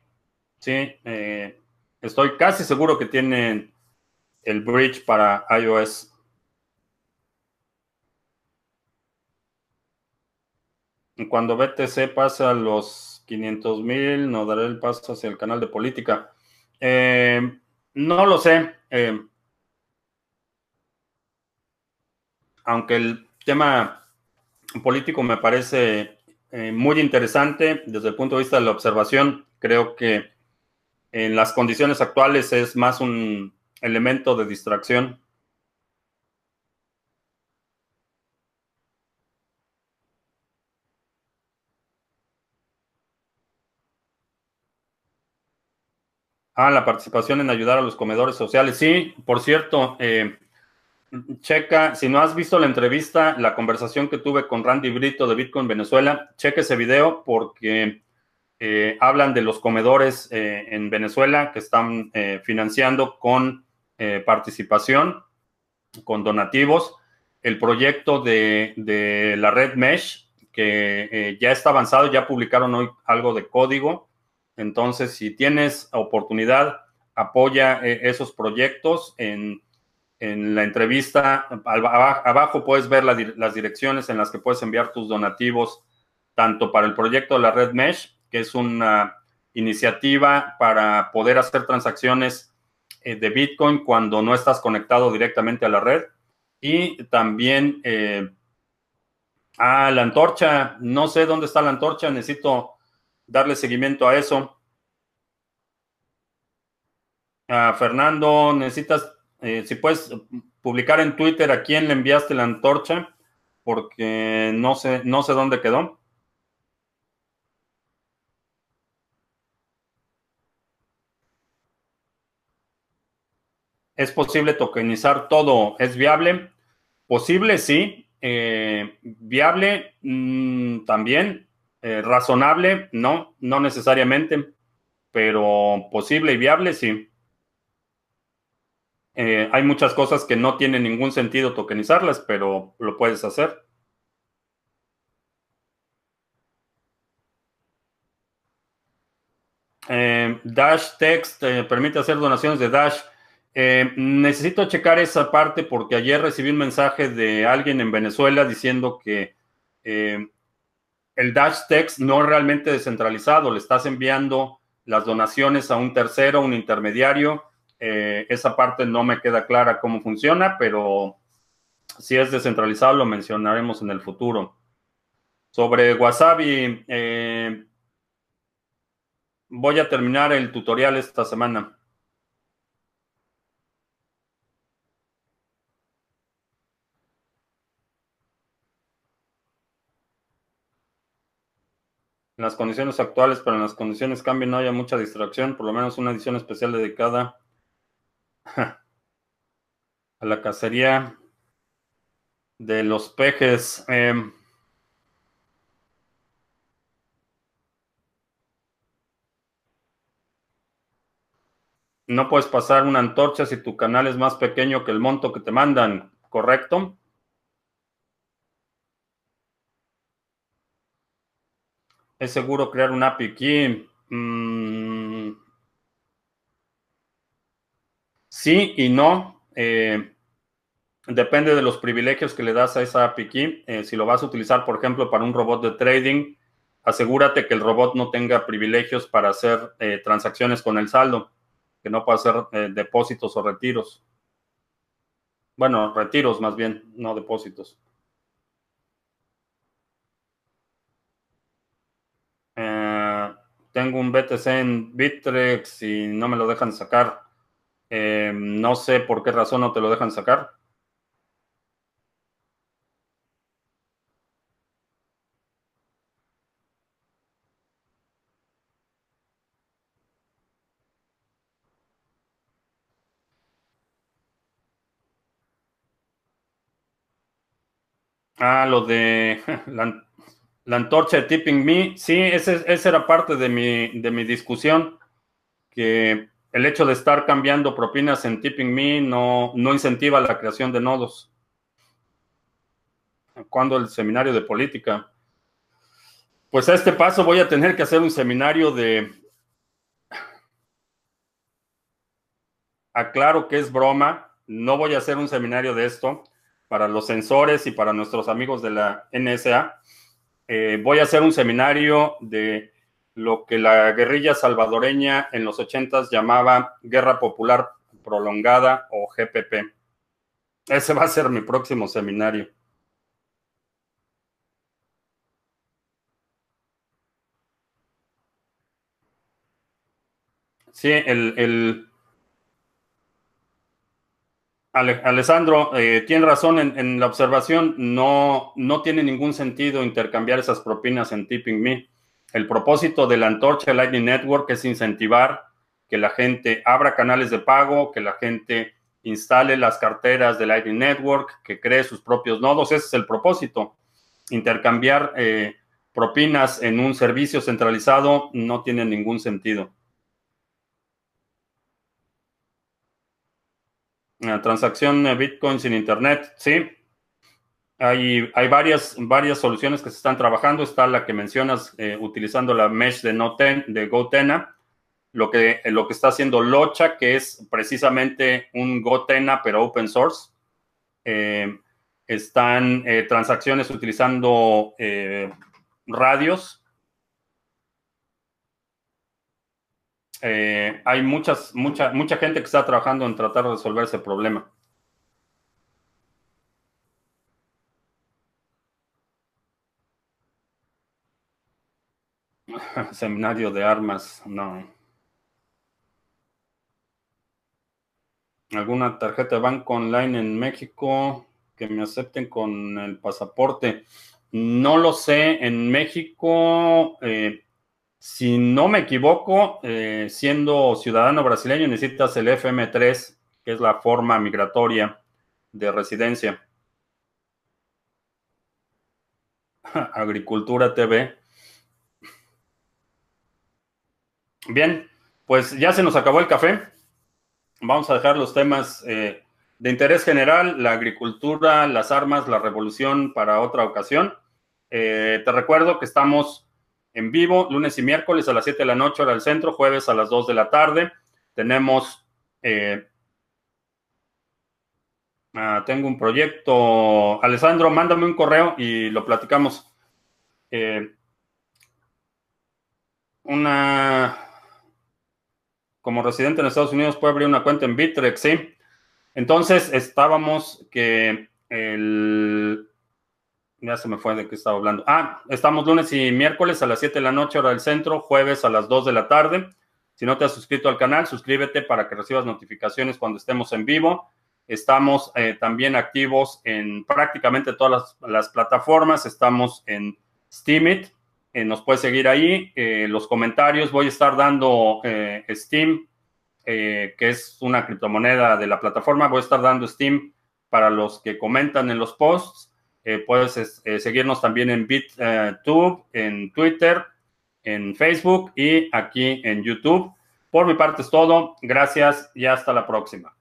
sí. Eh, Estoy casi seguro que tienen el bridge para iOS. Cuando BTC pasa a los 500 mil, no daré el paso hacia el canal de política. Eh, no lo sé. Aunque el tema político me parece eh, muy interesante desde el punto de vista de la observación, creo que en las condiciones actuales es más un elemento de distracción. Ah, la participación en ayudar a los comedores sociales. Sí, por cierto, eh, checa, si no has visto la entrevista, la conversación que tuve con Randy Brito de Bitcoin Venezuela, checa ese video porque eh, hablan de los comedores eh, en Venezuela que están eh, financiando con eh, participación con donativos. El proyecto de, la red Mesh, que ya está avanzado, ya publicaron hoy algo de código. Entonces, si tienes oportunidad, apoya esos proyectos en en la entrevista, abajo puedes ver las direcciones en las que puedes enviar tus donativos, tanto para el proyecto de la red Mesh, que es una iniciativa para poder hacer transacciones eh, de Bitcoin cuando no estás conectado directamente a la red. Y también eh, a la antorcha, no sé dónde está la antorcha, necesito darle seguimiento a eso. Fernando, necesitas eh, si puedes publicar en Twitter a quién le enviaste la antorcha, porque no sé, no sé dónde quedó. ¿Es posible tokenizar todo? ¿Es viable? Posible, sí. Eh, viable mm, también. Eh, razonable, no, no necesariamente. Pero posible y viable, sí. Eh, hay muchas cosas que no tienen ningún sentido tokenizarlas, pero lo puedes hacer. Eh, Dash Text eh, permite hacer donaciones de Dash. necesito checar esa parte porque ayer recibí un mensaje de alguien en Venezuela diciendo que el Dash Text no es realmente descentralizado. Le estás enviando las donaciones a un tercero, un intermediario eh, esa parte no me queda clara cómo funciona, pero si es descentralizado lo mencionaremos en el futuro. Sobre Wasabi, eh, voy a terminar el tutorial esta semana. En las condiciones actuales, pero en las condiciones cambian, no haya mucha distracción, por lo menos una edición especial dedicada [LAUGHS] a la cacería de los pejes. Em, no puedes pasar una antorcha si tu canal es más pequeño que el monto que te mandan, ¿correcto? ¿Es seguro crear un API key? Mm, Sí y no. Eh, depende de los privilegios que le das a esa API. Eh, si lo vas a utilizar, por ejemplo, para un robot de trading, asegúrate que el robot no tenga privilegios para hacer eh, transacciones con el saldo, que no pueda hacer depósitos o retiros. Bueno, retiros más bien, no depósitos. tengo un BTC en Bittrex y no me lo dejan sacar. Eh, no sé por qué razón no te lo dejan sacar. Ah, lo de [LAUGHS] la, antorcha de Tipping Me. Sí, ese, esa era parte de mi, de mi discusión, que el hecho de estar cambiando propinas en Tipping Me no, no incentiva la creación de nodos. ¿Cuándo el seminario de política? Pues a este paso voy a tener que hacer un seminario de... Aclaro que es broma, no voy a hacer un seminario de esto para los sensores y para nuestros amigos de la NSA. Eh, voy a hacer un seminario de lo que la guerrilla salvadoreña en los ochentas llamaba Guerra Popular Prolongada o GPP. Ese va a ser mi próximo seminario. Sí, el, Alessandro eh, tiene razón en, la observación, no, no tiene ningún sentido intercambiar esas propinas en Tipping Me. El propósito de la antorcha Lightning Network es incentivar que la gente abra canales de pago, que la gente instale las carteras de Lightning Network, que cree sus propios nodos. Ese es el propósito. Intercambiar eh, propinas en un servicio centralizado no tiene ningún sentido. transacción Bitcoin sin Internet, sí. Hay, varias, soluciones que se están trabajando. Está la que mencionas utilizando la mesh de, Noten, Gotena lo que, está haciendo Locha, que es precisamente un Gotena, pero open source. Eh, están eh, transacciones utilizando eh, radios. hay muchas, mucha, mucha gente que está trabajando en tratar de resolver ese problema. [LAUGHS] Seminario de armas, no. alguna tarjeta de banco online en México que me acepten con el pasaporte. No lo sé, en México, eh, si no me equivoco, eh, siendo ciudadano brasileño necesitas el FM3, que es la forma migratoria de residencia. [LAUGHS] Agricultura TV. Bien, pues ya se nos acabó el café. Vamos a dejar los temas eh, de interés general, la agricultura, las armas, la revolución para otra ocasión. Eh, te recuerdo que estamos en vivo lunes y miércoles a las 7 de la noche hora del centro, jueves a las 2 de la tarde. Tenemos, eh, ah, tengo un proyecto. Alessandro, mándame un correo y lo platicamos. una como residente en Estados Unidos puede abrir una cuenta en Bitrex, ¿sí? Entonces estábamos que el... Ya se me fue de qué estaba hablando. Ah, estamos lunes y miércoles a las 7 de la noche hora del centro, jueves a las 2 de la tarde. Si no te has suscrito al canal, suscríbete para que recibas notificaciones cuando estemos en vivo. Estamos eh, también activos en prácticamente todas las, plataformas. Estamos en Steamit, eh, nos puedes seguir ahí. Eh, los comentarios voy a estar dando eh, Steam, que es una criptomoneda de la plataforma. Voy a estar dando Steam para los que comentan en los posts. puedes seguirnos también en BitTube, en Twitter, en Facebook y aquí en YouTube. Por mi parte es todo. Gracias y hasta la próxima.